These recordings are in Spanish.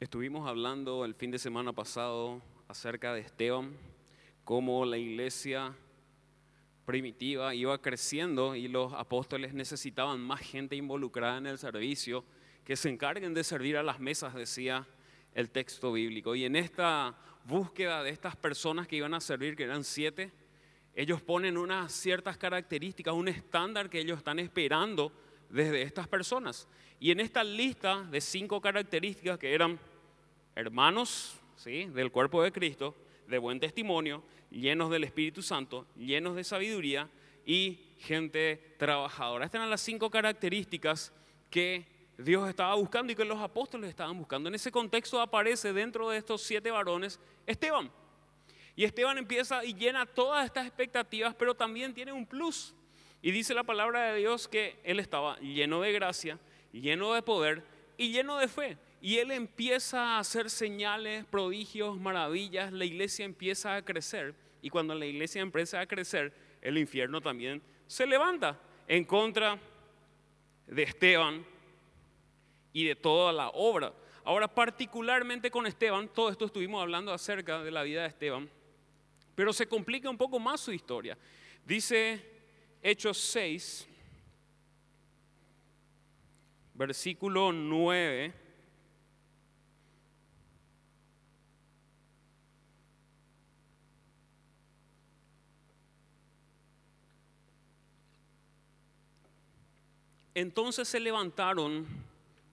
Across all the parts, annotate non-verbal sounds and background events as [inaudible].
Estuvimos hablando el fin de semana pasado acerca de Esteban, cómo la iglesia primitiva iba creciendo y los apóstoles necesitaban más gente involucrada en el servicio, que se encarguen de servir a las mesas, decía el texto bíblico. Y en esta búsqueda de estas personas que iban a servir, que eran siete, ellos ponen unas ciertas características, un estándar que ellos están esperando desde estas personas. Y en esta lista de cinco características que eran hermanos ¿sí? del cuerpo de Cristo, de buen testimonio, llenos del Espíritu Santo, llenos de sabiduría y gente trabajadora. Estas eran las cinco características que Dios estaba buscando y que los apóstoles estaban buscando. En ese contexto aparece dentro de estos siete varones Esteban. Y Esteban empieza y llena todas estas expectativas, pero también tiene un plus. Y dice la palabra de Dios que él estaba lleno de gracia, lleno de poder y lleno de fe. Y él empieza a hacer señales, prodigios, maravillas. La iglesia empieza a crecer. Y cuando la iglesia empieza a crecer, el infierno también se levanta en contra de Esteban y de toda la obra. Ahora, particularmente con Esteban, todo esto estuvimos hablando acerca de la vida de Esteban, pero se complica un poco más su historia. Dice Hechos 6, versículo 9. Entonces se levantaron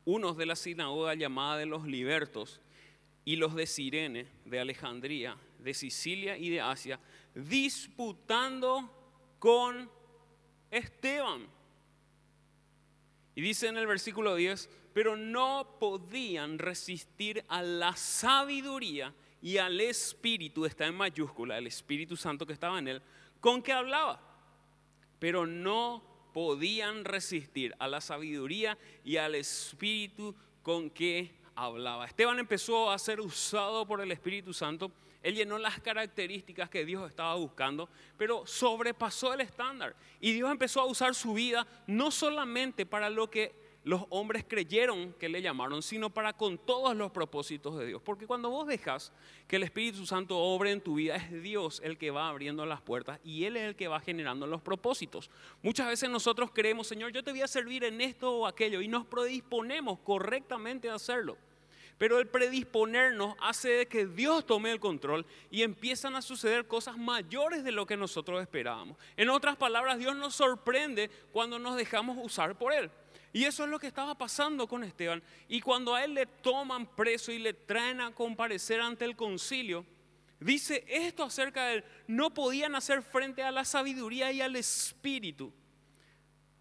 unos de la sinagoga llamada de los libertos y los de Sirene, de Alejandría, de Sicilia y de Asia, disputando con Esteban. Y dice en el versículo 10, pero no podían resistir a la sabiduría y al Espíritu, está en mayúscula, el Espíritu Santo que estaba en él, con que hablaba. Pero no podían resistir a la sabiduría y al Espíritu con que hablaba. Esteban empezó a ser usado por el Espíritu Santo. Él llenó las características que Dios estaba buscando, pero sobrepasó el estándar. Y Dios empezó a usar su vida no solamente para lo que los hombres creyeron que le llamaron, sino para con todos los propósitos de Dios. Porque cuando vos dejas que el Espíritu Santo obre en tu vida, es Dios el que va abriendo las puertas y Él es el que va generando los propósitos. Muchas veces nosotros creemos, Señor, yo te voy a servir en esto o aquello y nos predisponemos correctamente a hacerlo. Pero el predisponernos hace que Dios tome el control y empiezan a suceder cosas mayores de lo que nosotros esperábamos. En otras palabras, Dios nos sorprende cuando nos dejamos usar por Él. Y eso es lo que estaba pasando con Esteban. Y cuando a él le toman preso y le traen a comparecer ante el concilio, dice esto acerca de él. No podían hacer frente a la sabiduría y al espíritu.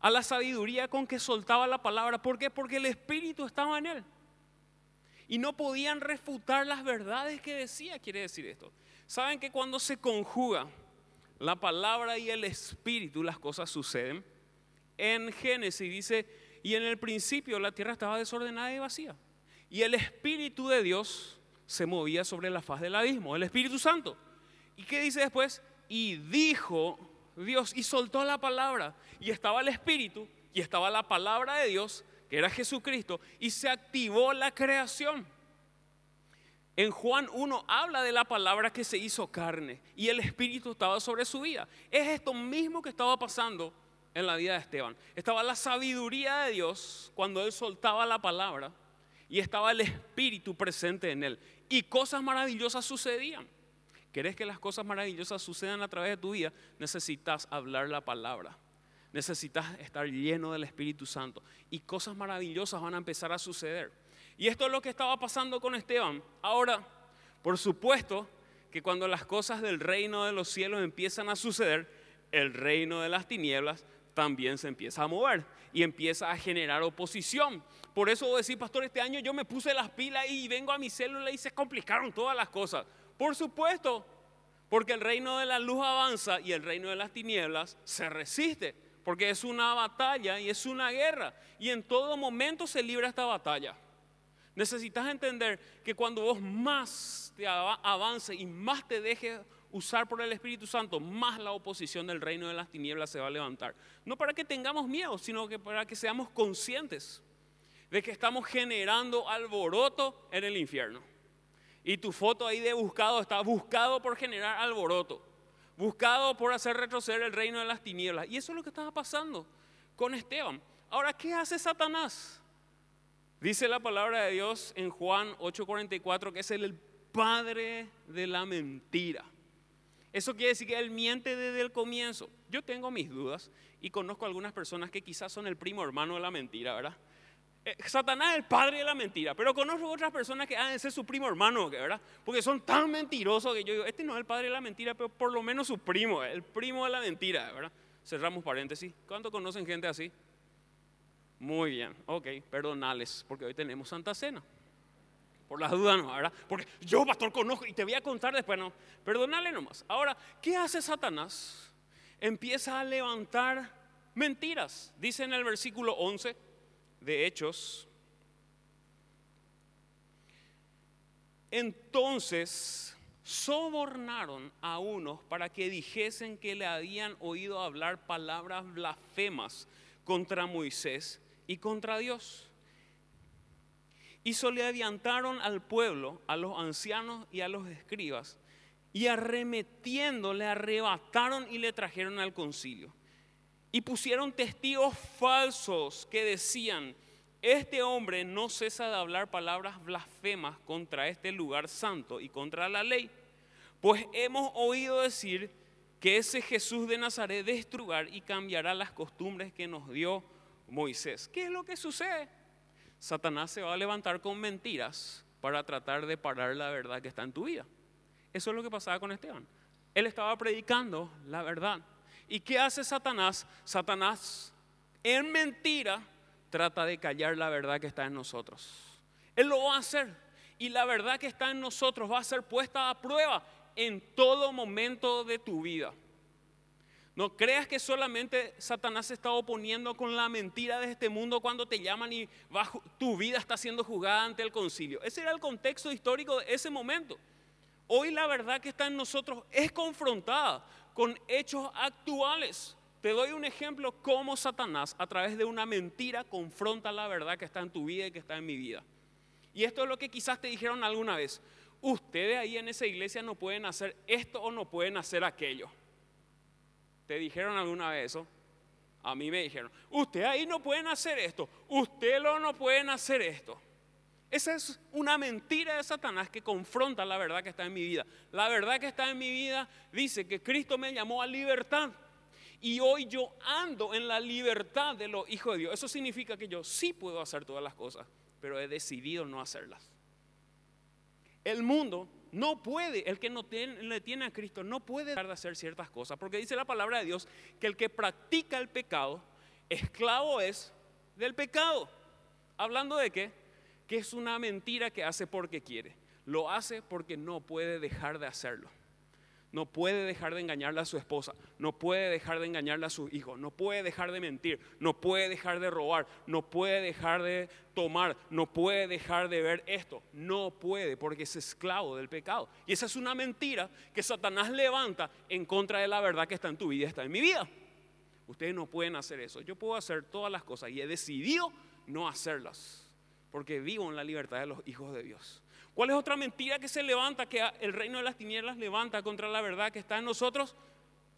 A la sabiduría con que soltaba la palabra. ¿Por qué? Porque el espíritu estaba en él. Y no podían refutar las verdades que decía, quiere decir esto. ¿Saben que cuando se conjuga la palabra y el espíritu, las cosas suceden? En Génesis dice y en el principio la tierra estaba desordenada y vacía. Y el Espíritu de Dios se movía sobre la faz del abismo, el Espíritu Santo. ¿Y qué dice después? Y dijo Dios y soltó la palabra. Y estaba el Espíritu y estaba la palabra de Dios, era Jesucristo, y se activó la creación. En Juan 1 habla de la palabra que se hizo carne y el Espíritu estaba sobre su vida. Es esto mismo que estaba pasando en la vida de Esteban. Estaba la sabiduría de Dios cuando él soltaba la palabra y estaba el Espíritu presente en él. Y cosas maravillosas sucedían. ¿Querés que las cosas maravillosas sucedan a través de tu vida? Necesitas hablar la palabra. Necesitas estar lleno del Espíritu Santo. Y cosas maravillosas van a empezar a suceder. Y esto es lo que estaba pasando con Esteban. Ahora, por supuesto que cuando las cosas del reino de los cielos empiezan a suceder, el reino de las tinieblas también se empieza a mover y empieza a generar oposición. Por eso decir, pastor, este año yo me puse las pilas y vengo a mi célula y se complicaron todas las cosas. Por supuesto, porque el reino de la luz avanza y el reino de las tinieblas se resiste, porque es una batalla y es una guerra. Y en todo momento se libra esta batalla. Necesitas entender que cuando vos más te avance y más te dejes usar por el Espíritu Santo, más la oposición del reino de las tinieblas se va a levantar. No para que tengamos miedo, sino que para que seamos conscientes de que estamos generando alboroto en el infierno. Y tu foto ahí de buscado está buscado por generar alboroto, buscado por hacer retroceder el reino de las tinieblas. Y eso es lo que estaba pasando con Esteban. Ahora, ¿qué hace Satanás? Dice la palabra de Dios en Juan 8:44 que es el padre de la mentira. Eso quiere decir que él miente desde el comienzo. Yo tengo mis dudas y conozco algunas personas que quizás son el primo hermano de la mentira, ¿verdad? Eh, Satanás es el padre de la mentira, pero conozco otras personas que han de ser su primo hermano, ¿verdad? Porque son tan mentirosos que yo digo, este no es el padre de la mentira, pero por lo menos su primo, el primo de la mentira, ¿verdad? Cerramos paréntesis. ¿Cuánto conocen gente así? Muy bien, ok, perdonales, porque hoy tenemos Santa Cena. Por las dudas no, ¿verdad? Porque yo, pastor, conozco y te voy a contar después, no. Perdonale nomás. Ahora, ¿qué hace Satanás? Empieza a levantar mentiras. Dice en el versículo 11 de Hechos. Entonces sobornaron a unos para que dijesen que le habían oído hablar palabras blasfemas contra Moisés y contra Dios. Y soliviantaron al pueblo, a los ancianos y a los escribas, y arremetiendo le arrebataron y le trajeron al concilio. Y pusieron testigos falsos que decían, este hombre no cesa de hablar palabras blasfemas contra este lugar santo y contra la ley. Pues hemos oído decir que ese Jesús de Nazaret destruirá y cambiará las costumbres que nos dio Moisés. ¿Qué es lo que sucede? Satanás se va a levantar con mentiras para tratar de parar la verdad que está en tu vida. Eso es lo que pasaba con Esteban. Él estaba predicando la verdad. ¿Y qué hace Satanás? Satanás en mentira trata de callar la verdad que está en nosotros. Él lo va a hacer. Y la verdad que está en nosotros va a ser puesta a prueba en todo momento de tu vida. No creas que solamente Satanás se está oponiendo con la mentira de este mundo cuando te llaman y tu vida está siendo jugada ante el concilio. Ese era el contexto histórico de ese momento. Hoy la verdad que está en nosotros es confrontada con hechos actuales. Te doy un ejemplo cómo Satanás a través de una mentira confronta la verdad que está en tu vida y que está en mi vida. Y esto es lo que quizás te dijeron alguna vez. Ustedes ahí en esa iglesia no pueden hacer esto o no pueden hacer aquello. ¿Te dijeron alguna vez eso? A mí me dijeron, ustedes ahí no pueden hacer esto, ustedes no pueden hacer esto. Esa es una mentira de Satanás que confronta la verdad que está en mi vida. La verdad que está en mi vida dice que Cristo me llamó a libertad. Y hoy yo ando en la libertad de los hijos de Dios. Eso significa que yo sí puedo hacer todas las cosas, pero he decidido no hacerlas. El mundo no puede, el que no le tiene a Cristo, no puede dejar de hacer ciertas cosas, porque dice la palabra de Dios que el que practica el pecado, esclavo es del pecado. ¿Hablando de qué? Que es una mentira que hace porque quiere. Lo hace porque no puede dejar de hacerlo. No puede dejar de engañarle a su esposa, no puede dejar de engañarle a sus hijos, no puede dejar de mentir, no puede dejar de robar, no puede dejar de tomar, no puede dejar de ver esto. No puede porque es esclavo del pecado. Y esa es una mentira que Satanás levanta en contra de la verdad que está en tu vida está en mi vida. Ustedes no pueden hacer eso. Yo puedo hacer todas las cosas y he decidido no hacerlas porque vivo en la libertad de los hijos de Dios. ¿Cuál es otra mentira que se levanta, que el reino de las tinieblas levanta contra la verdad que está en nosotros?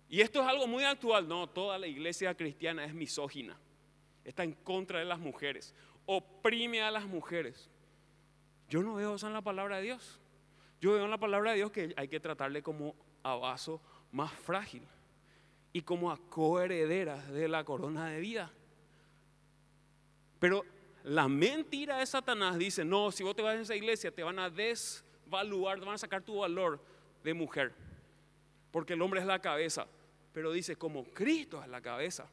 Y esto es algo muy actual. No, toda la iglesia cristiana es misógina. Está en contra de las mujeres. Oprime a las mujeres. Yo no veo eso en la palabra de Dios. Yo veo en la palabra de Dios que hay que tratarle como a vaso más frágil y como a coherederas de la corona de vida. Pero la mentira de Satanás dice, no, si vos te vas a esa iglesia te van a desvaluar, te van a sacar tu valor de mujer, porque el hombre es la cabeza, pero dice, como Cristo es la cabeza.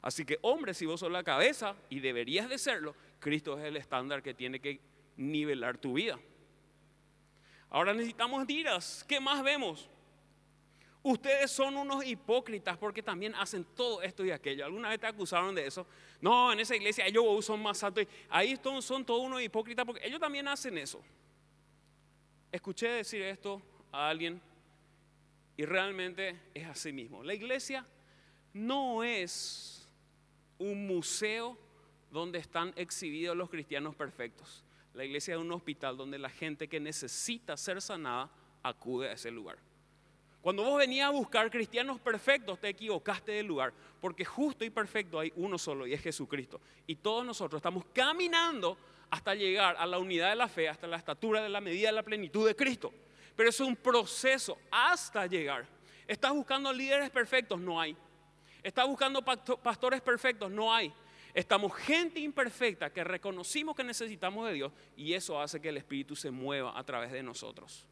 Así que hombre, si vos sos la cabeza y deberías de serlo, Cristo es el estándar que tiene que nivelar tu vida. Ahora necesitamos mentiras. ¿Qué más vemos? Ustedes son unos hipócritas porque también hacen todo esto y aquello. ¿Alguna vez te acusaron de eso? No, en esa iglesia ellos son más altos. Ahí son todos unos hipócritas porque ellos también hacen eso. Escuché decir esto a alguien y realmente es así mismo. La iglesia no es un museo donde están exhibidos los cristianos perfectos. La iglesia es un hospital donde la gente que necesita ser sanada acude a ese lugar. Cuando vos venías a buscar cristianos perfectos, te equivocaste del lugar, porque justo y perfecto hay uno solo y es Jesucristo. Y todos nosotros estamos caminando hasta llegar a la unidad de la fe, hasta la estatura de la medida de la plenitud de Cristo. Pero es un proceso hasta llegar. ¿Estás buscando líderes perfectos? No hay. ¿Estás buscando pastores perfectos? No hay. Estamos gente imperfecta que reconocimos que necesitamos de Dios y eso hace que el Espíritu se mueva a través de nosotros.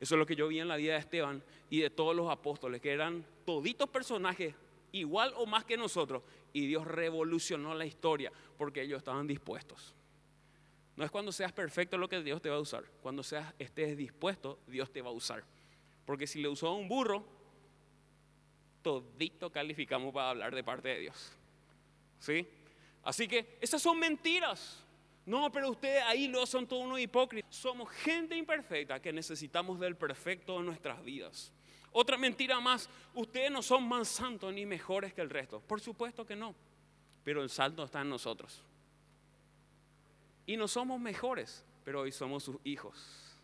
Eso es lo que yo vi en la vida de Esteban y de todos los apóstoles, que eran toditos personajes igual o más que nosotros. Y Dios revolucionó la historia porque ellos estaban dispuestos. No es cuando seas perfecto lo que Dios te va a usar. Cuando seas, estés dispuesto, Dios te va a usar. Porque si le usó a un burro, todito calificamos para hablar de parte de Dios. ¿Sí? Así que esas son mentiras. No, pero ustedes ahí no son todos unos hipócritas. Somos gente imperfecta que necesitamos del perfecto en nuestras vidas. Otra mentira más, ustedes no son más santos ni mejores que el resto. Por supuesto que no, pero el santo está en nosotros. Y no somos mejores, pero hoy somos sus hijos.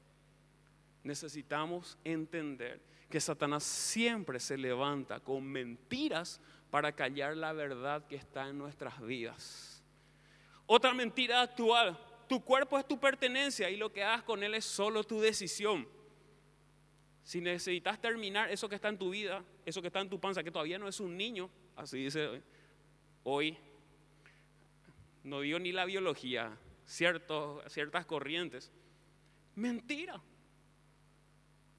Necesitamos entender que Satanás siempre se levanta con mentiras para callar la verdad que está en nuestras vidas. Otra mentira actual, tu cuerpo es tu pertenencia y lo que hagas con él es solo tu decisión. Si necesitas terminar eso que está en tu vida, eso que está en tu panza, que todavía no es un niño, así dice hoy, no dio ni la biología, ciertas corrientes. Mentira.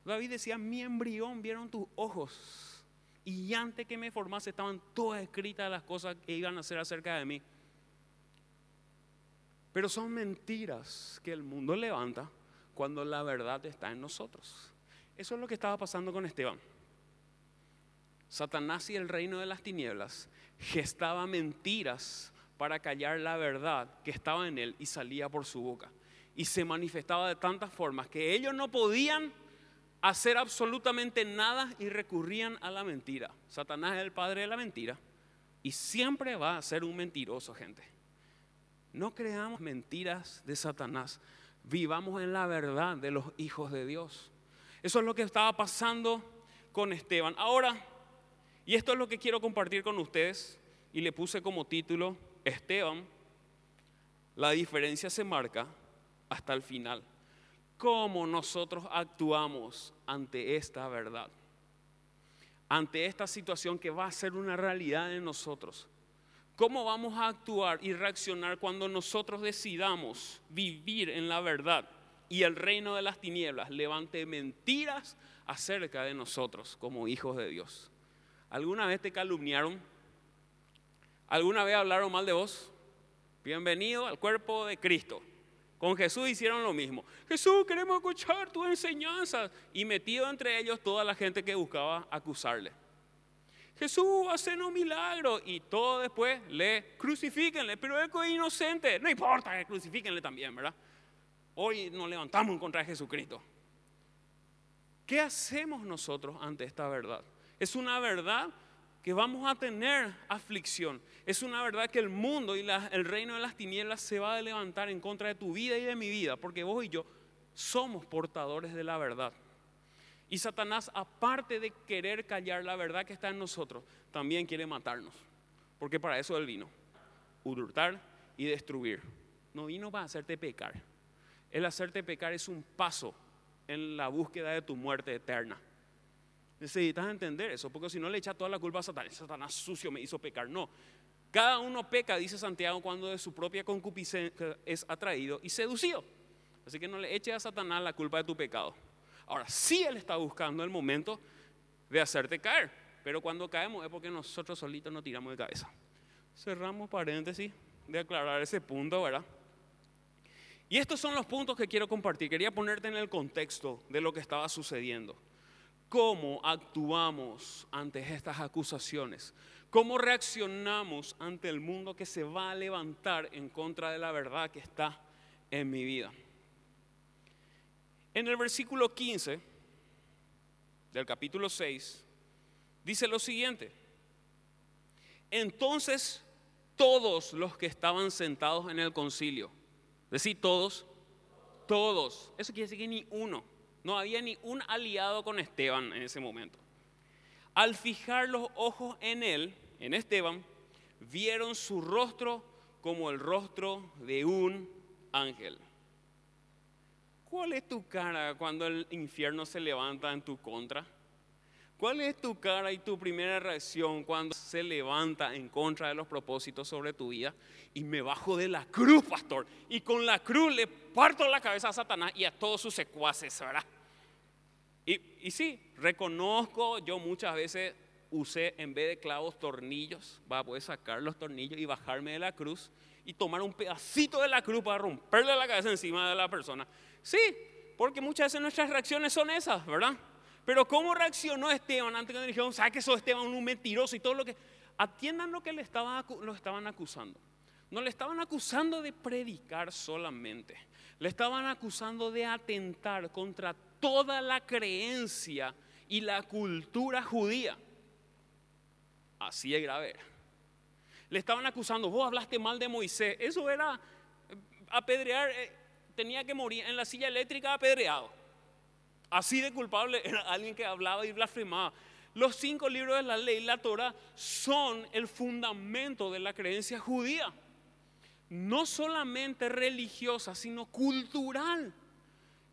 David decía, mi embrión vieron tus ojos. Y antes que me formase estaban todas escritas las cosas que iban a hacer acerca de mí. Pero son mentiras que el mundo levanta cuando la verdad está en nosotros. Eso es lo que estaba pasando con Esteban. Satanás y el reino de las tinieblas gestaba mentiras para callar la verdad que estaba en él y salía por su boca. Y se manifestaba de tantas formas que ellos no podían hacer absolutamente nada y recurrían a la mentira. Satanás es el padre de la mentira y siempre va a ser un mentiroso, gente. No creamos mentiras de Satanás. Vivamos en la verdad de los hijos de Dios. Eso es lo que estaba pasando con Esteban. Ahora, y esto es lo que quiero compartir con ustedes, y le puse como título, Esteban, la diferencia se marca hasta el final. ¿Cómo nosotros actuamos ante esta verdad? Ante esta situación que va a ser una realidad en nosotros. ¿Cómo vamos a actuar y reaccionar cuando nosotros decidamos vivir en la verdad y el reino de las tinieblas levante mentiras acerca de nosotros como hijos de Dios? ¿Alguna vez te calumniaron? ¿Alguna vez hablaron mal de vos? Bienvenido al cuerpo de Cristo. Con Jesús hicieron lo mismo. Jesús, queremos escuchar tu enseñanza. Y metido entre ellos toda la gente que buscaba acusarle. Jesús, hace un milagro. Y todo después le crucifíquenle, pero es inocente. No importa que crucifíquenle también, ¿verdad? Hoy nos levantamos en contra de Jesucristo. ¿Qué hacemos nosotros ante esta verdad? Es una verdad que vamos a tener aflicción. Es una verdad que el mundo y el reino de las tinieblas se va a levantar en contra de tu vida y de mi vida, porque vos y yo somos portadores de la verdad. Y Satanás, aparte de querer callar la verdad que está en nosotros, también quiere matarnos. Porque para eso él vino. Hurtar y destruir. No vino para hacerte pecar. El hacerte pecar es un paso en la búsqueda de tu muerte eterna. Necesitas entender eso, porque si no le echa toda la culpa a Satanás. Satanás sucio me hizo pecar. No. Cada uno peca, dice Santiago, cuando de su propia concupiscencia es atraído y seducido. Así que no le eches a Satanás la culpa de tu pecado. Ahora, sí Él está buscando el momento de hacerte caer, pero cuando caemos es porque nosotros solitos nos tiramos de cabeza. Cerramos paréntesis de aclarar ese punto, ¿verdad? Y estos son los puntos que quiero compartir. Quería ponerte en el contexto de lo que estaba sucediendo. ¿Cómo actuamos ante estas acusaciones? ¿Cómo reaccionamos ante el mundo que se va a levantar en contra de la verdad que está en mi vida? En el versículo 15 del capítulo 6 dice lo siguiente. Entonces todos los que estaban sentados en el concilio. Decir todos, todos. Eso quiere decir que ni uno. No había ni un aliado con Esteban en ese momento. Al fijar los ojos en él, en Esteban, vieron su rostro como el rostro de un ángel. ¿Cuál es tu cara cuando el infierno se levanta en tu contra? ¿Cuál es tu cara y tu primera reacción cuando se levanta en contra de los propósitos sobre tu vida? Y me bajo de la cruz, pastor. Y con la cruz le parto la cabeza a Satanás y a todos sus secuaces, ¿verdad? Y, y sí, reconozco, yo muchas veces usé en vez de clavos tornillos, va a poder sacar los tornillos y bajarme de la cruz y tomar un pedacito de la cruz para romperle la cabeza encima de la persona. Sí, porque muchas veces nuestras reacciones son esas, ¿verdad? Pero ¿cómo reaccionó Esteban antes que le dijeron, ¿sabes que sos Esteban un mentiroso y todo lo que... Atiendan lo que le estaba, lo estaban acusando. No le estaban acusando de predicar solamente. Le estaban acusando de atentar contra toda la creencia y la cultura judía. Así es grave. Le estaban acusando, vos hablaste mal de Moisés. Eso era eh, apedrear, eh, tenía que morir en la silla eléctrica apedreado. Así de culpable era alguien que hablaba y blasfemaba. Los cinco libros de la ley, la Torah, son el fundamento de la creencia judía. No solamente religiosa, sino cultural.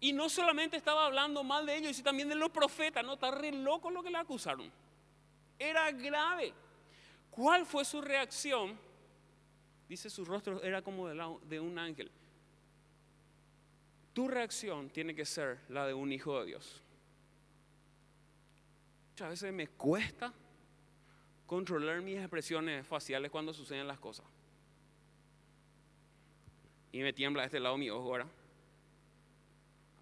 Y no solamente estaba hablando mal de ellos, sino también de los profetas. No, está re loco lo que le acusaron. Era grave. ¿Cuál fue su reacción? Dice su rostro era como de un ángel. Tu reacción tiene que ser la de un hijo de Dios. Muchas veces me cuesta controlar mis expresiones faciales cuando suceden las cosas. Y me tiembla a este lado mi ojo, ¿verdad?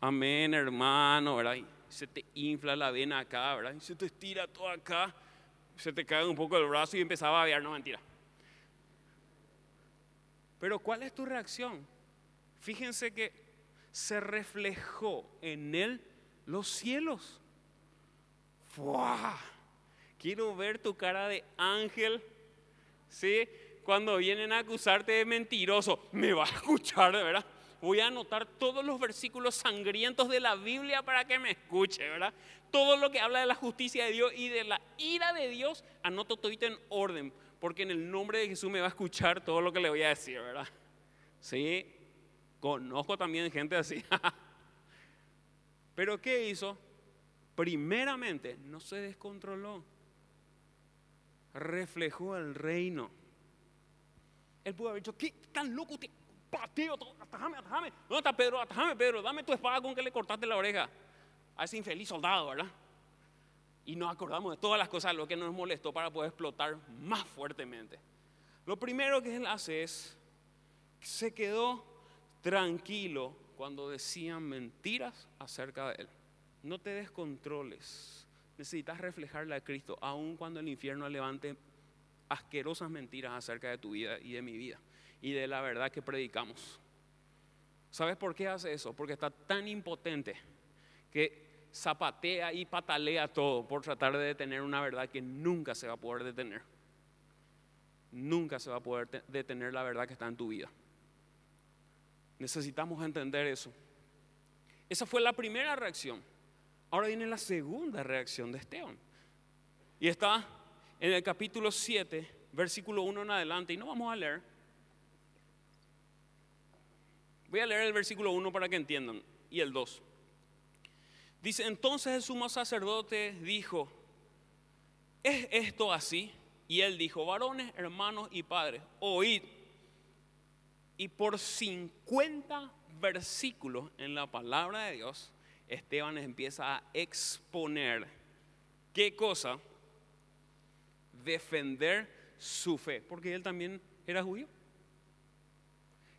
Amén, hermano, ¿verdad? Se te infla la vena acá, ¿verdad? Se te estira todo acá, se te cae un poco el brazo y empezaba a babear, no mentira. Pero ¿cuál es tu reacción? Fíjense que se reflejó en él los cielos. ¡Fua! Quiero ver tu cara de ángel. ¿Sí? Cuando vienen a acusarte de mentiroso, me va a escuchar, ¿verdad? Voy a anotar todos los versículos sangrientos de la Biblia para que me escuche, ¿verdad? Todo lo que habla de la justicia de Dios y de la ira de Dios, anoto todo en orden, porque en el nombre de Jesús me va a escuchar todo lo que le voy a decir, ¿verdad? Sí, Conozco también gente así. [laughs] Pero ¿qué hizo? Primeramente, no se descontroló. Reflejó el reino. Él pudo haber dicho, ¿qué tan loco te pateo? Atajame, atajame. ¿Dónde está Pedro? Atajame, Pedro. Dame tu espada con que le cortaste la oreja a ese infeliz soldado, ¿verdad? Y nos acordamos de todas las cosas, lo que nos molestó para poder explotar más fuertemente. Lo primero que él hace es, se quedó tranquilo cuando decían mentiras acerca de Él. No te descontroles. Necesitas reflejarle a Cristo, aun cuando el infierno levante asquerosas mentiras acerca de tu vida y de mi vida y de la verdad que predicamos. ¿Sabes por qué hace eso? Porque está tan impotente que zapatea y patalea todo por tratar de detener una verdad que nunca se va a poder detener. Nunca se va a poder detener la verdad que está en tu vida. Necesitamos entender eso. Esa fue la primera reacción. Ahora viene la segunda reacción de Esteban. Y está en el capítulo 7, versículo 1 en adelante. Y no vamos a leer. Voy a leer el versículo 1 para que entiendan. Y el 2. Dice, entonces el sumo sacerdote dijo, ¿es esto así? Y él dijo, varones, hermanos y padres, oíd y por 50 versículos en la palabra de Dios, Esteban empieza a exponer qué cosa? Defender su fe, porque él también era judío.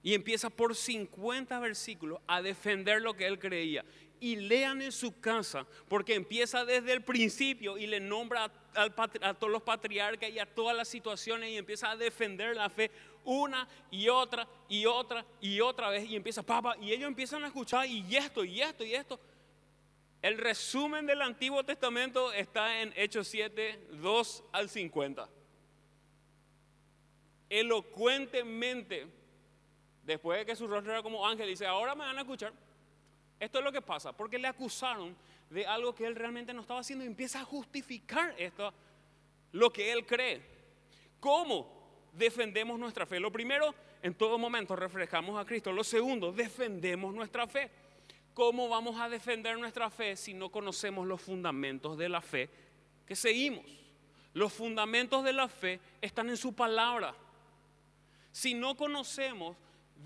Y empieza por 50 versículos a defender lo que él creía. Y lean en su casa, porque empieza desde el principio y le nombra a, todos los patriarcas y a todas las situaciones y empieza a defender la fe una y otra y otra y otra vez. Y empieza, papá, y ellos empiezan a escuchar y esto y esto y esto. El resumen del Antiguo Testamento está en Hechos 7, 2 al 50. elocuentemente, después de que su rostro era como ángel, dice, ahora me van a escuchar. Esto es lo que pasa, porque le acusaron de algo que él realmente no estaba haciendo y empieza a justificar esto, lo que él cree. ¿Cómo defendemos nuestra fe? Lo primero, en todo momento reflejamos a Cristo. Lo segundo, defendemos nuestra fe. ¿Cómo vamos a defender nuestra fe si no conocemos los fundamentos de la fe que seguimos? Los fundamentos de la fe están en su palabra. Si no conocemos,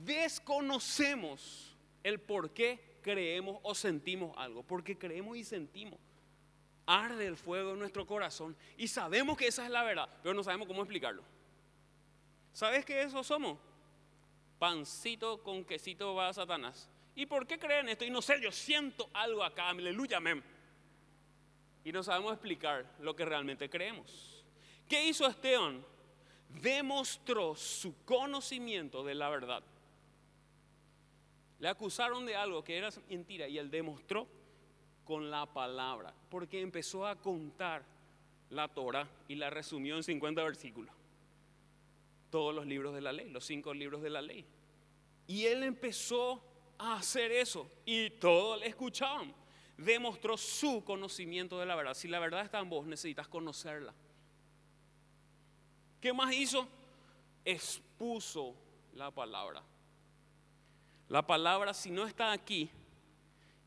desconocemos el por qué creemos o sentimos algo, porque creemos y sentimos. Arde el fuego en nuestro corazón y sabemos que esa es la verdad, pero no sabemos cómo explicarlo. ¿Sabes qué eso somos? Pancito con quesito va a Satanás. ¿Y por qué creen esto? Y no sé, yo siento algo acá, aleluya, amén. Y no sabemos explicar lo que realmente creemos. ¿Qué hizo Esteban? Demostró su conocimiento de la verdad. Le acusaron de algo que era mentira y él demostró con la palabra, porque empezó a contar la Torah y la resumió en 50 versículos. Todos los libros de la ley, los cinco libros de la ley. Y él empezó a hacer eso y todos le escuchaban. Demostró su conocimiento de la verdad. Si la verdad está en vos, necesitas conocerla. ¿Qué más hizo? Expuso la palabra. La palabra si no está aquí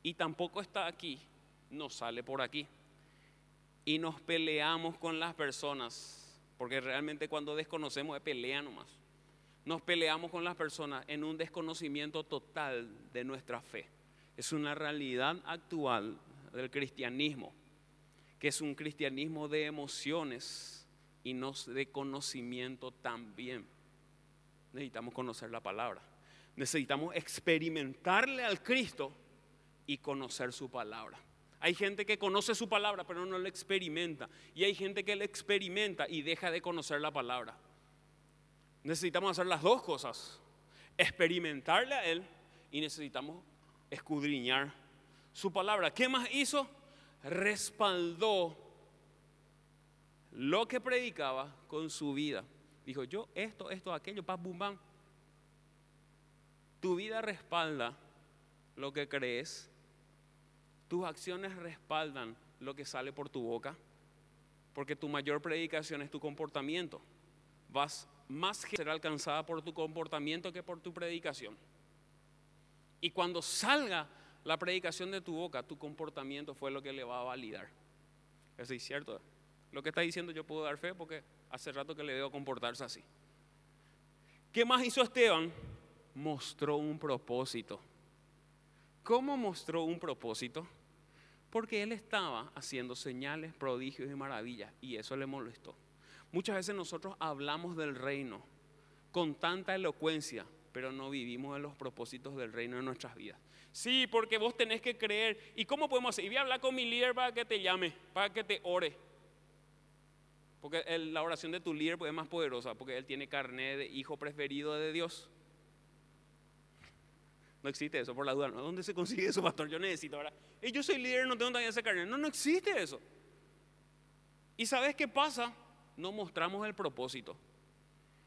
y tampoco está aquí, no sale por aquí. Y nos peleamos con las personas, porque realmente cuando desconocemos es pelea nomás nos peleamos con las personas en un desconocimiento total de nuestra fe. Es una realidad actual del cristianismo, que es un cristianismo de emociones y no de conocimiento también. Necesitamos conocer la palabra. Necesitamos experimentarle al Cristo y conocer su palabra. Hay gente que conoce su palabra pero no la experimenta. Y hay gente que la experimenta y deja de conocer la palabra. Necesitamos hacer las dos cosas, experimentarle a Él y necesitamos escudriñar su palabra. ¿Qué más hizo? Respaldó lo que predicaba con su vida. Dijo, yo esto, esto, aquello, paz, bum. Tu vida respalda lo que crees. Tus acciones respaldan lo que sale por tu boca. Porque tu mayor predicación es tu comportamiento. Vas más será alcanzada por tu comportamiento que por tu predicación. Y cuando salga la predicación de tu boca, tu comportamiento fue lo que le va a validar. Eso es cierto. Lo que está diciendo yo puedo dar fe porque hace rato que le debo comportarse así. ¿Qué más hizo Esteban? Mostró un propósito. ¿Cómo mostró un propósito? Porque él estaba haciendo señales, prodigios y maravillas y eso le molestó. Muchas veces nosotros hablamos del reino con tanta elocuencia, pero no vivimos en los propósitos del reino en nuestras vidas. Sí, porque vos tenés que creer. ¿Y cómo podemos hacer? Y voy a hablar con mi líder para que te llame, para que te ore. Porque la oración de tu líder es más poderosa, porque él tiene carne de hijo preferido de Dios. No existe eso, por la duda. ¿Dónde se consigue eso, pastor? Yo necesito ahora. Yo soy líder, no tengo todavía esa carne. No, no existe eso. ¿Y sabes qué pasa? no mostramos el propósito.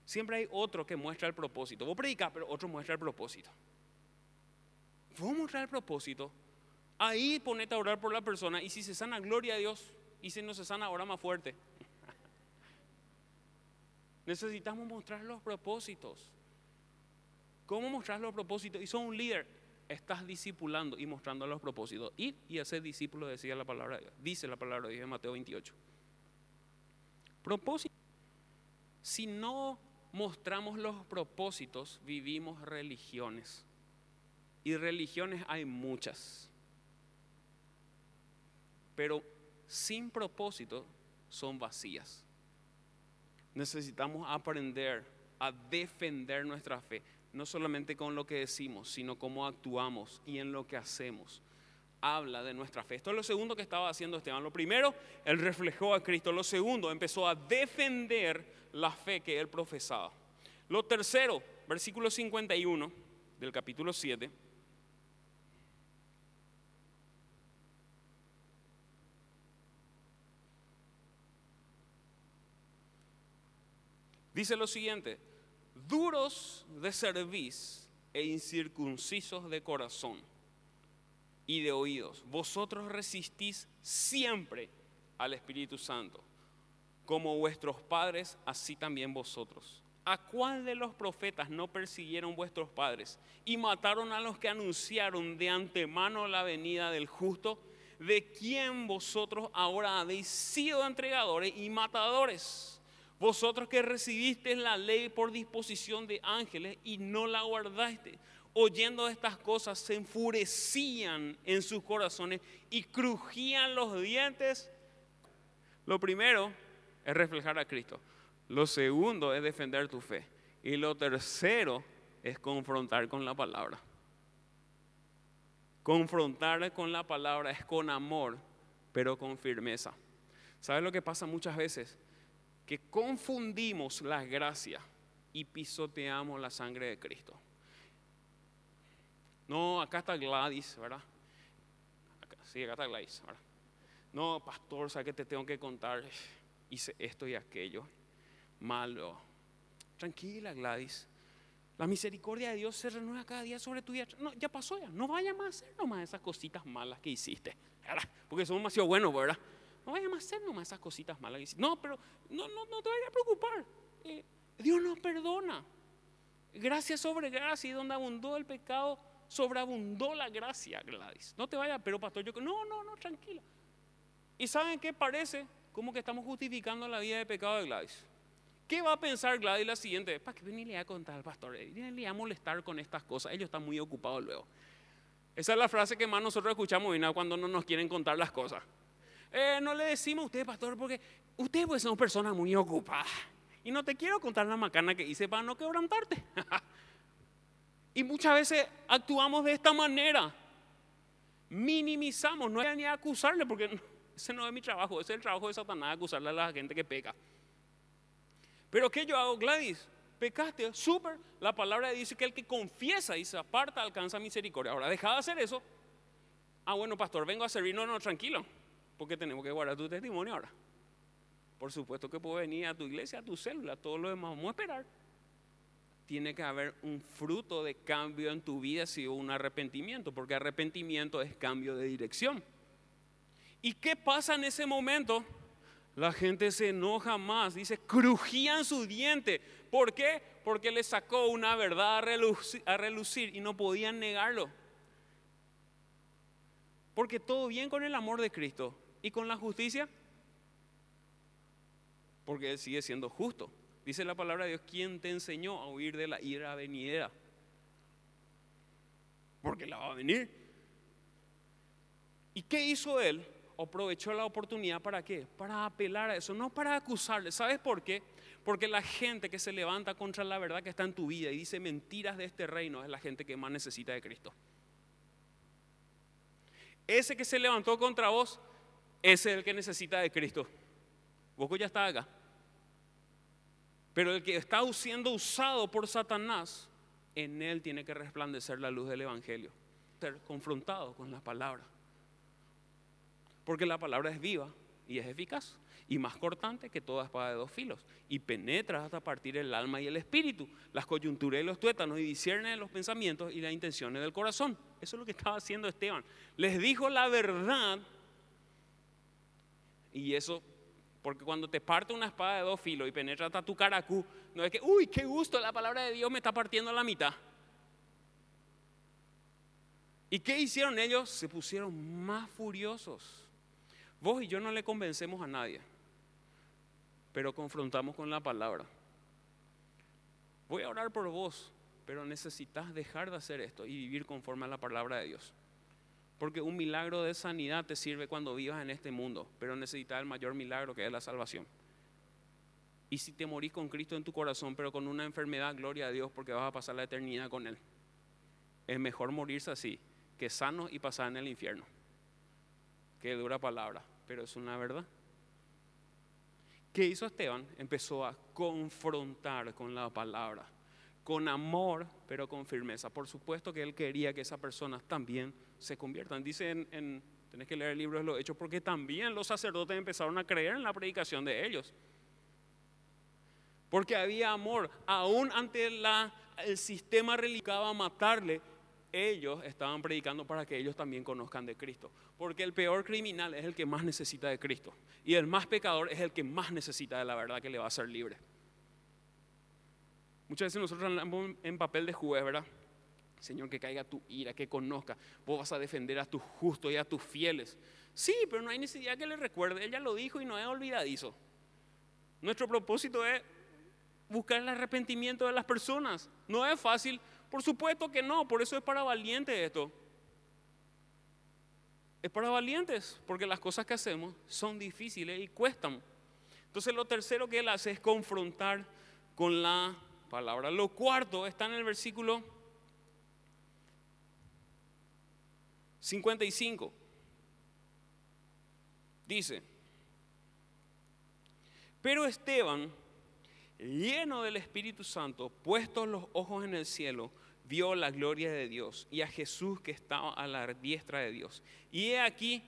Siempre hay otro que muestra el propósito. Vos predicás, pero otro muestra el propósito. Vos mostrar el propósito. Ahí ponete a orar por la persona y si se sana, gloria a Dios. Y si no se sana, ahora más fuerte. [laughs] Necesitamos mostrar los propósitos. ¿Cómo mostrar los propósitos? Y son un líder. Estás discipulando y mostrando los propósitos. Ir y hacer discípulo, decía la palabra. Dice la palabra de Dios en Mateo 28. Propósito. Si no mostramos los propósitos, vivimos religiones. Y religiones hay muchas. Pero sin propósito son vacías. Necesitamos aprender a defender nuestra fe, no solamente con lo que decimos, sino cómo actuamos y en lo que hacemos habla de nuestra fe. Esto es lo segundo que estaba haciendo Esteban. Lo primero, él reflejó a Cristo. Lo segundo, empezó a defender la fe que él profesaba. Lo tercero, versículo 51 del capítulo 7. Dice lo siguiente, duros de cerviz e incircuncisos de corazón y de oídos. Vosotros resistís siempre al Espíritu Santo, como vuestros padres, así también vosotros. ¿A cuál de los profetas no persiguieron vuestros padres y mataron a los que anunciaron de antemano la venida del justo? ¿De quién vosotros ahora habéis sido entregadores y matadores? Vosotros que recibisteis la ley por disposición de ángeles y no la guardaste, oyendo estas cosas se enfurecían en sus corazones y crujían los dientes. Lo primero es reflejar a Cristo. Lo segundo es defender tu fe. Y lo tercero es confrontar con la palabra. Confrontar con la palabra es con amor, pero con firmeza. ¿Sabes lo que pasa muchas veces? Que confundimos la gracia y pisoteamos la sangre de Cristo. No, acá está Gladys, ¿verdad? sí, acá está Gladys, ¿verdad? No, pastor, ¿sabes qué te tengo que contar? Hice esto y aquello malo. Tranquila, Gladys. La misericordia de Dios se renueva cada día sobre tu vida. No, ya pasó ya. No vaya más a hacer nomás esas cositas malas que hiciste. Porque somos demasiado buenos, ¿verdad? No vaya más a hacer nomás esas cositas malas hiciste. No, pero no, no, no te vayas a preocupar. Eh, Dios nos perdona. Gracia sobre gracia. Y donde abundó el pecado, sobreabundó la gracia, Gladys. No te vayas, pero pastor, yo no, no, no, tranquila. ¿Y saben qué parece? Como que estamos justificando la vida de pecado de Gladys. ¿Qué va a pensar Gladys la siguiente? ¿Para qué venirle a contar al pastor? Venirle a molestar con estas cosas. Ellos están muy ocupados luego. Esa es la frase que más nosotros escuchamos cuando no nos quieren contar las cosas. Eh, no le decimos a usted, pastor, porque usted pues son personas muy ocupadas. Y no te quiero contar la macana que hice para no quebrantarte. [laughs] y muchas veces actuamos de esta manera. Minimizamos, no hay ni acusarle, porque ese no es mi trabajo, ese es el trabajo de Satanás, acusarle a la gente que peca. Pero ¿qué yo hago, Gladys? Pecaste, súper. La palabra dice que el que confiesa y se aparta alcanza misericordia. Ahora, deja de hacer eso. Ah, bueno, pastor, vengo a servirnos, no, tranquilo, porque tenemos que guardar tu testimonio ahora. Por supuesto que puedo venir a tu iglesia, a tu célula, todo lo demás, vamos a esperar. Tiene que haber un fruto de cambio en tu vida, si un arrepentimiento, porque arrepentimiento es cambio de dirección. ¿Y qué pasa en ese momento? La gente se enoja más, dice, crujían su diente. ¿Por qué? Porque le sacó una verdad a relucir, y no podían negarlo. Porque todo bien con el amor de Cristo y con la justicia, porque Él sigue siendo justo. Dice la palabra de Dios, ¿quién te enseñó a huir de la ira venidera? Porque la va a venir. ¿Y qué hizo Él? aprovechó la oportunidad para qué? Para apelar a eso, no para acusarle. ¿Sabes por qué? Porque la gente que se levanta contra la verdad que está en tu vida y dice mentiras de este reino es la gente que más necesita de Cristo. Ese que se levantó contra vos, ese es el que necesita de Cristo. Vos ya está acá. Pero el que está siendo usado por Satanás, en él tiene que resplandecer la luz del Evangelio. Ser confrontado con la palabra. Porque la palabra es viva y es eficaz y más cortante que toda espada de dos filos y penetra hasta partir el alma y el espíritu, las coyunturas y los tuétanos y discierne los pensamientos y las intenciones del corazón. Eso es lo que estaba haciendo Esteban. Les dijo la verdad y eso, porque cuando te parte una espada de dos filos y penetra hasta tu caracú, no es que, uy, qué gusto, la palabra de Dios me está partiendo a la mitad. ¿Y qué hicieron ellos? Se pusieron más furiosos Vos y yo no le convencemos a nadie, pero confrontamos con la palabra. Voy a orar por vos, pero necesitas dejar de hacer esto y vivir conforme a la palabra de Dios. Porque un milagro de sanidad te sirve cuando vivas en este mundo, pero necesitas el mayor milagro que es la salvación. Y si te morís con Cristo en tu corazón, pero con una enfermedad, gloria a Dios, porque vas a pasar la eternidad con Él. Es mejor morirse así que sano y pasar en el infierno. Qué dura palabra pero es una verdad. ¿Qué hizo Esteban? Empezó a confrontar con la palabra, con amor, pero con firmeza. Por supuesto que él quería que esas personas también se conviertan. Dice en, tenés que leer el libro de los Hechos, porque también los sacerdotes empezaron a creer en la predicación de ellos. porque había amor. Aún ante el sistema religioso matarle, ellos estaban predicando para que ellos también conozcan de Cristo. Porque el peor criminal es el que más necesita de Cristo. Y el más pecador es el que más necesita de la verdad que le va a hacer libre. Muchas veces nosotros andamos en papel de juez, ¿verdad? Señor, que caiga tu ira, que conozca. Vos vas a defender a tus justos y a tus fieles. Sí, pero no hay necesidad que le recuerde. Ella lo dijo y no es olvidadizo. Nuestro propósito es buscar el arrepentimiento de las personas. No es fácil, por supuesto que no, por eso es para valientes esto. Es para valientes, porque las cosas que hacemos son difíciles y cuestan. Entonces lo tercero que él hace es confrontar con la palabra. Lo cuarto está en el versículo 55. Dice, pero Esteban, lleno del Espíritu Santo, puestos los ojos en el cielo, vio la gloria de Dios y a Jesús que estaba a la diestra de Dios. Y he aquí,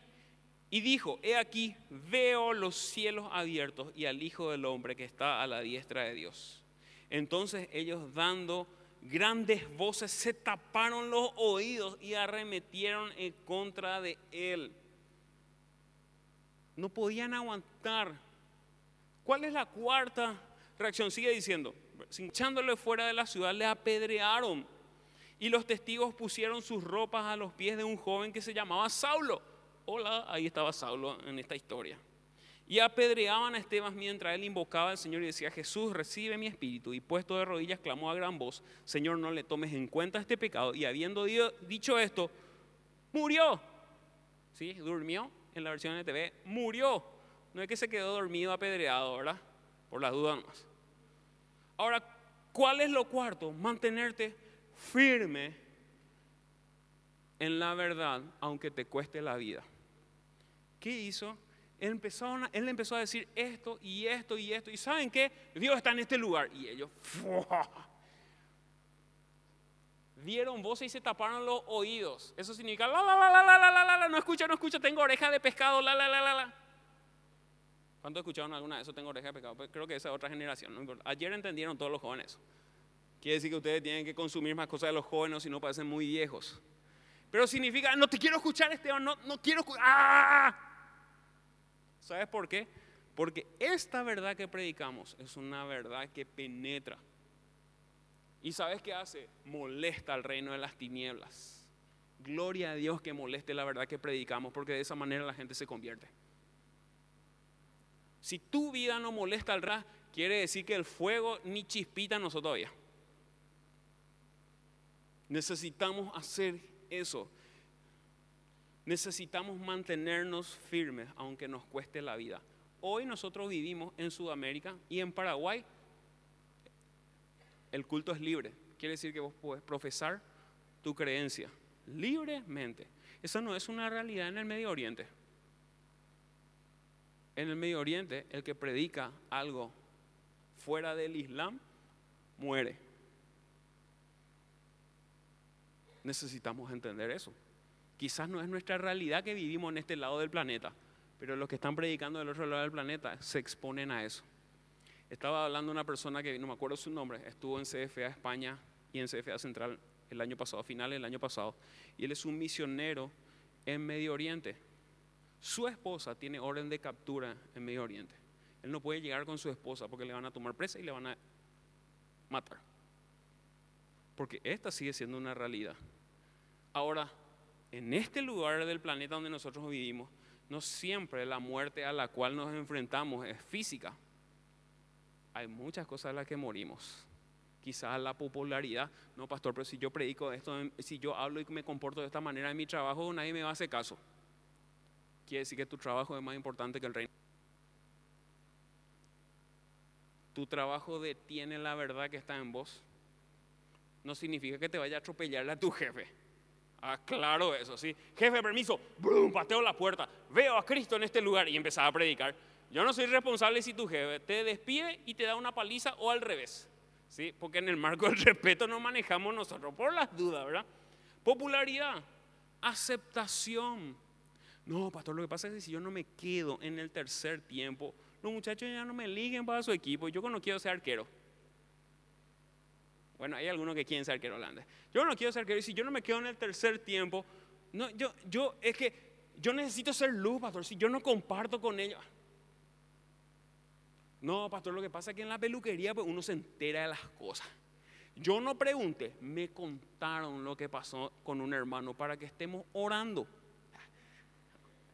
y dijo, he aquí, veo los cielos abiertos y al Hijo del Hombre que está a la diestra de Dios. Entonces ellos dando grandes voces se taparon los oídos y arremetieron en contra de él. No podían aguantar. ¿Cuál es la cuarta reacción? Sigue diciendo, echándole fuera de la ciudad, le apedrearon. Y los testigos pusieron sus ropas a los pies de un joven que se llamaba Saulo. Hola, ahí estaba Saulo en esta historia. Y apedreaban a Esteban mientras él invocaba al Señor y decía, Jesús, recibe mi espíritu. Y puesto de rodillas, clamó a gran voz, Señor, no le tomes en cuenta este pecado. Y habiendo dicho esto, murió. ¿Sí? Durmió en la versión de TV. Murió. No es que se quedó dormido apedreado, ¿verdad? Por las dudas más. Ahora, ¿cuál es lo cuarto? Mantenerte firme en la verdad, aunque te cueste la vida. ¿Qué hizo? Empezó, él empezó a decir esto y esto y esto. ¿Y saben qué? Dios está en este lugar. Y ellos dieron voz y se taparon los oídos. Eso significa la no escucha, no escucha, tengo oreja de pescado, la la la la la. ¿Cuántos escucharon alguna de eso? Tengo oreja de pescado. Pues creo que esa es otra generación. Ayer entendieron todos los jóvenes. Quiere decir que ustedes tienen que consumir más cosas de los jóvenes si no parecen muy viejos. Pero significa, no te quiero escuchar, Esteban, no, no quiero escuchar. ¡Ah! ¿Sabes por qué? Porque esta verdad que predicamos es una verdad que penetra. ¿Y sabes qué hace? Molesta al reino de las tinieblas. Gloria a Dios que moleste la verdad que predicamos, porque de esa manera la gente se convierte. Si tu vida no molesta al ra, quiere decir que el fuego ni chispita no todavía. Necesitamos hacer eso. Necesitamos mantenernos firmes aunque nos cueste la vida. Hoy nosotros vivimos en Sudamérica y en Paraguay el culto es libre. Quiere decir que vos puedes profesar tu creencia libremente. Esa no es una realidad en el Medio Oriente. En el Medio Oriente el que predica algo fuera del Islam muere. Necesitamos entender eso. Quizás no es nuestra realidad que vivimos en este lado del planeta, pero los que están predicando del otro lado del planeta se exponen a eso. Estaba hablando una persona que no me acuerdo su nombre, estuvo en CFA España y en CFA Central el año pasado, a finales del año pasado, y él es un misionero en Medio Oriente. Su esposa tiene orden de captura en Medio Oriente. Él no puede llegar con su esposa porque le van a tomar presa y le van a matar. Porque esta sigue siendo una realidad. Ahora, en este lugar del planeta donde nosotros vivimos, no siempre la muerte a la cual nos enfrentamos es física. Hay muchas cosas a las que morimos. Quizás la popularidad, no pastor, pero si yo predico esto, si yo hablo y me comporto de esta manera en mi trabajo, nadie me va a hacer caso. Quiere decir que tu trabajo es más importante que el reino. Tu trabajo detiene la verdad que está en vos. No significa que te vaya a atropellarle a tu jefe Ah, claro eso, sí. Jefe, permiso, ¡brum! pateo la puerta, veo a Cristo en este lugar y empezaba a predicar. Yo no soy responsable si tu jefe te despide y te da una paliza o al revés. ¿sí? Porque en el marco del [laughs] respeto nos manejamos nosotros, por las dudas, ¿verdad? Popularidad, aceptación. No, pastor, lo que pasa es que si yo no me quedo en el tercer tiempo, los muchachos ya no me eligen para su equipo, yo no quiero ser arquero. Bueno, hay algunos que quieren ser arquero holandés. Yo no quiero ser arquero y si yo no me quedo en el tercer tiempo, no, yo, yo, es que yo necesito ser luz, pastor, si yo no comparto con ellos. No, pastor, lo que pasa es que en la peluquería pues, uno se entera de las cosas. Yo no pregunté, me contaron lo que pasó con un hermano para que estemos orando.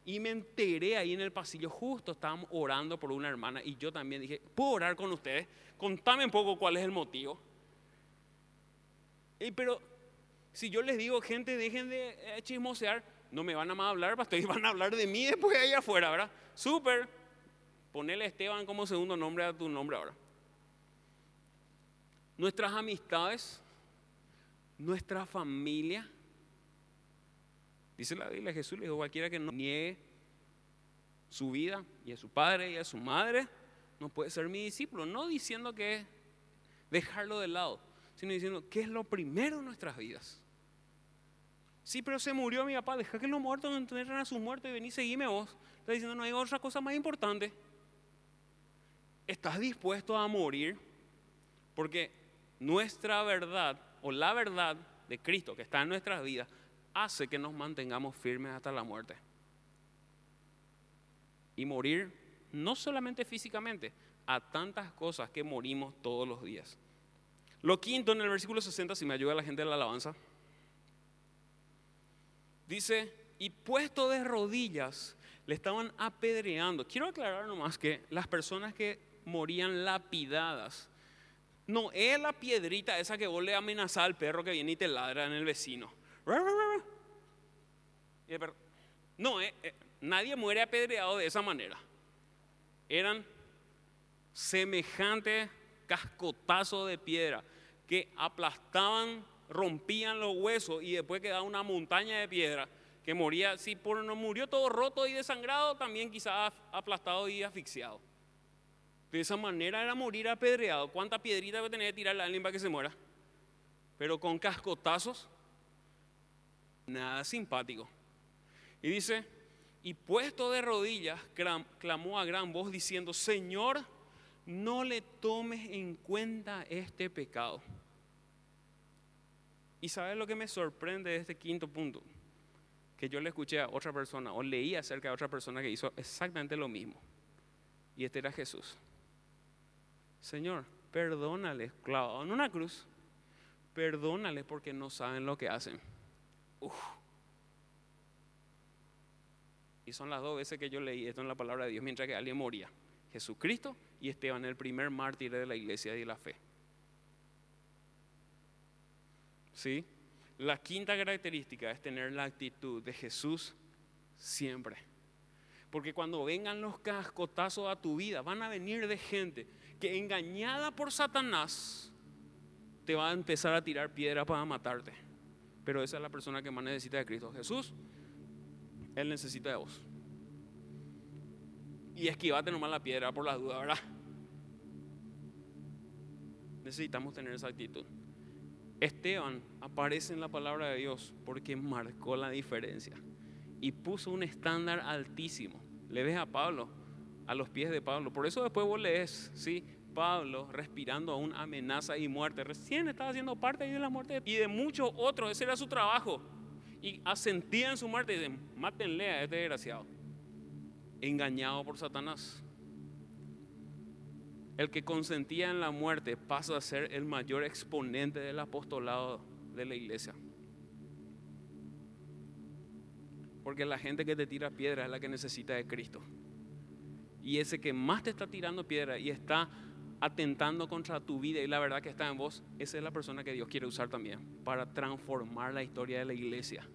Y me enteré ahí en el pasillo, justo estábamos orando por una hermana y yo también dije, ¿puedo orar con ustedes? Contame un poco cuál es el motivo. Y, pero si yo les digo, gente, dejen de eh, chismosear, no me van a más hablar, [laughs] pastor, y van a hablar de mí después allá afuera, ¿verdad? Súper. Ponele Esteban como segundo nombre a tu nombre ahora. Nuestras amistades, nuestra familia, Dice la Biblia, Jesús le dijo, cualquiera que no niegue su vida y a su padre y a su madre, no puede ser mi discípulo. No diciendo que dejarlo de lado, sino diciendo que es lo primero en nuestras vidas. Sí, pero se murió mi papá, deja que los muertos entierren a sus muertos y vení, seguime vos. Está diciendo, no hay otra cosa más importante. ¿Estás dispuesto a morir? Porque nuestra verdad o la verdad de Cristo que está en nuestras vidas hace que nos mantengamos firmes hasta la muerte. Y morir no solamente físicamente, a tantas cosas que morimos todos los días. Lo quinto en el versículo 60, si me ayuda la gente de la alabanza, dice, y puesto de rodillas, le estaban apedreando. Quiero aclarar nomás que las personas que morían lapidadas, no es la piedrita esa que vos le amenazás al perro que viene y te ladra en el vecino. No, eh, eh, nadie muere apedreado de esa manera. Eran semejantes cascotazos de piedra que aplastaban, rompían los huesos y después quedaba una montaña de piedra que moría, si por no murió todo roto y desangrado, también quizás aplastado y asfixiado. De esa manera era morir apedreado. ¿Cuánta piedrita debe tener que tirarle a alguien para que se muera? Pero con cascotazos nada simpático. Y dice, y puesto de rodillas, clamó a gran voz diciendo, Señor, no le tomes en cuenta este pecado. Y sabes lo que me sorprende de este quinto punto, que yo le escuché a otra persona o leí acerca de otra persona que hizo exactamente lo mismo. Y este era Jesús. Señor, perdónale, clavado en una cruz, perdónale porque no saben lo que hacen. Y son las dos veces que yo leí esto en la palabra de Dios mientras que alguien moría. Jesucristo y Esteban, el primer mártir de la iglesia y de la fe. ¿Sí? La quinta característica es tener la actitud de Jesús siempre. Porque cuando vengan los cascotazos a tu vida, van a venir de gente que engañada por Satanás te va a empezar a tirar piedra para matarte pero esa es la persona que más necesita de Cristo. Jesús, Él necesita de vos. Y esquivate nomás la piedra por la duda, ¿verdad? Necesitamos tener esa actitud. Esteban aparece en la palabra de Dios porque marcó la diferencia y puso un estándar altísimo. Le ves a Pablo, a los pies de Pablo. Por eso después vos lees, ¿sí? Pablo respirando aún amenaza y muerte. Recién estaba haciendo parte de la muerte y de muchos otros. Ese era su trabajo. Y asentía en su muerte y dicen, mátenle a este desgraciado. Engañado por Satanás. El que consentía en la muerte pasa a ser el mayor exponente del apostolado de la iglesia. Porque la gente que te tira piedra es la que necesita de Cristo. Y ese que más te está tirando piedra y está atentando contra tu vida y la verdad que está en vos, esa es la persona que Dios quiere usar también para transformar la historia de la iglesia.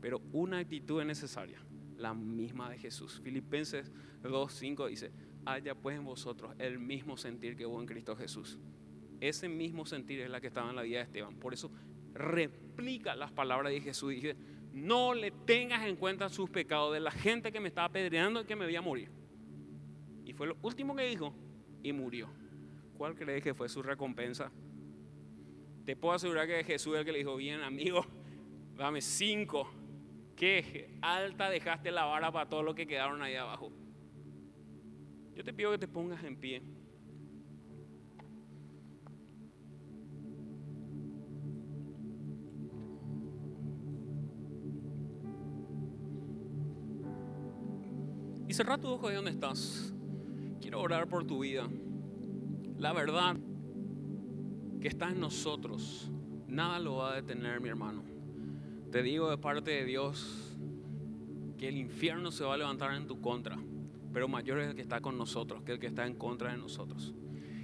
Pero una actitud es necesaria, la misma de Jesús. Filipenses 2.5 dice, haya pues en vosotros el mismo sentir que hubo en Cristo Jesús. Ese mismo sentir es la que estaba en la vida de Esteban. Por eso replica las palabras de Jesús. Dice, no le tengas en cuenta sus pecados de la gente que me estaba apedreando y que me voy a morir. Y fue lo último que dijo, y murió. ¿Cuál crees que fue su recompensa? Te puedo asegurar que Jesús es el que le dijo, bien amigo, dame cinco. Qué alta dejaste la vara para todos los que quedaron ahí abajo. Yo te pido que te pongas en pie. Y cerra tu ojo de donde estás. Quiero orar por tu vida. La verdad que está en nosotros, nada lo va a detener, mi hermano. Te digo de parte de Dios que el infierno se va a levantar en tu contra, pero mayor es el que está con nosotros que el que está en contra de nosotros.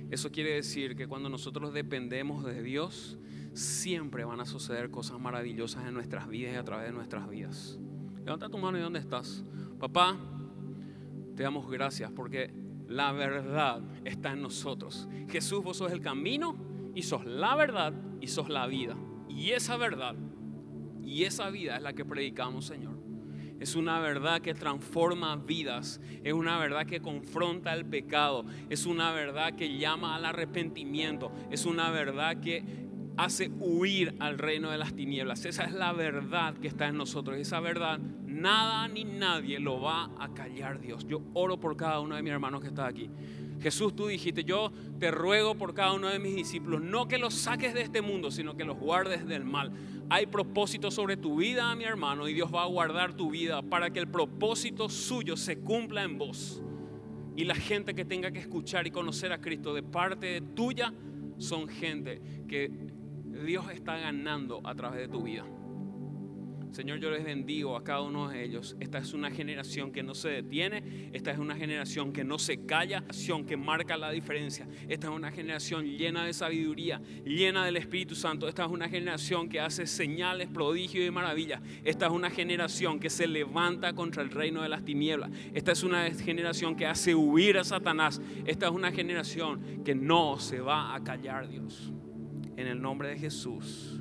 Eso quiere decir que cuando nosotros dependemos de Dios, siempre van a suceder cosas maravillosas en nuestras vidas y a través de nuestras vidas. Levanta tu mano y dónde estás. Papá, te damos gracias porque la verdad está en nosotros. Jesús, vos sos el camino y sos la verdad y sos la vida. Y esa verdad y esa vida es la que predicamos, Señor. Es una verdad que transforma vidas, es una verdad que confronta el pecado, es una verdad que llama al arrepentimiento, es una verdad que hace huir al reino de las tinieblas. Esa es la verdad que está en nosotros. Esa verdad nada ni nadie lo va a callar Dios. Yo oro por cada uno de mis hermanos que está aquí. Jesús, tú dijiste, yo te ruego por cada uno de mis discípulos, no que los saques de este mundo, sino que los guardes del mal. Hay propósito sobre tu vida, mi hermano, y Dios va a guardar tu vida para que el propósito suyo se cumpla en vos. Y la gente que tenga que escuchar y conocer a Cristo de parte tuya son gente que Dios está ganando a través de tu vida. Señor, yo les bendigo a cada uno de ellos. Esta es una generación que no se detiene, esta es una generación que no se calla, que marca la diferencia. Esta es una generación llena de sabiduría, llena del Espíritu Santo. Esta es una generación que hace señales, prodigios y maravillas. Esta es una generación que se levanta contra el reino de las tinieblas. Esta es una generación que hace huir a Satanás. Esta es una generación que no se va a callar, Dios en el nombre de Jesús.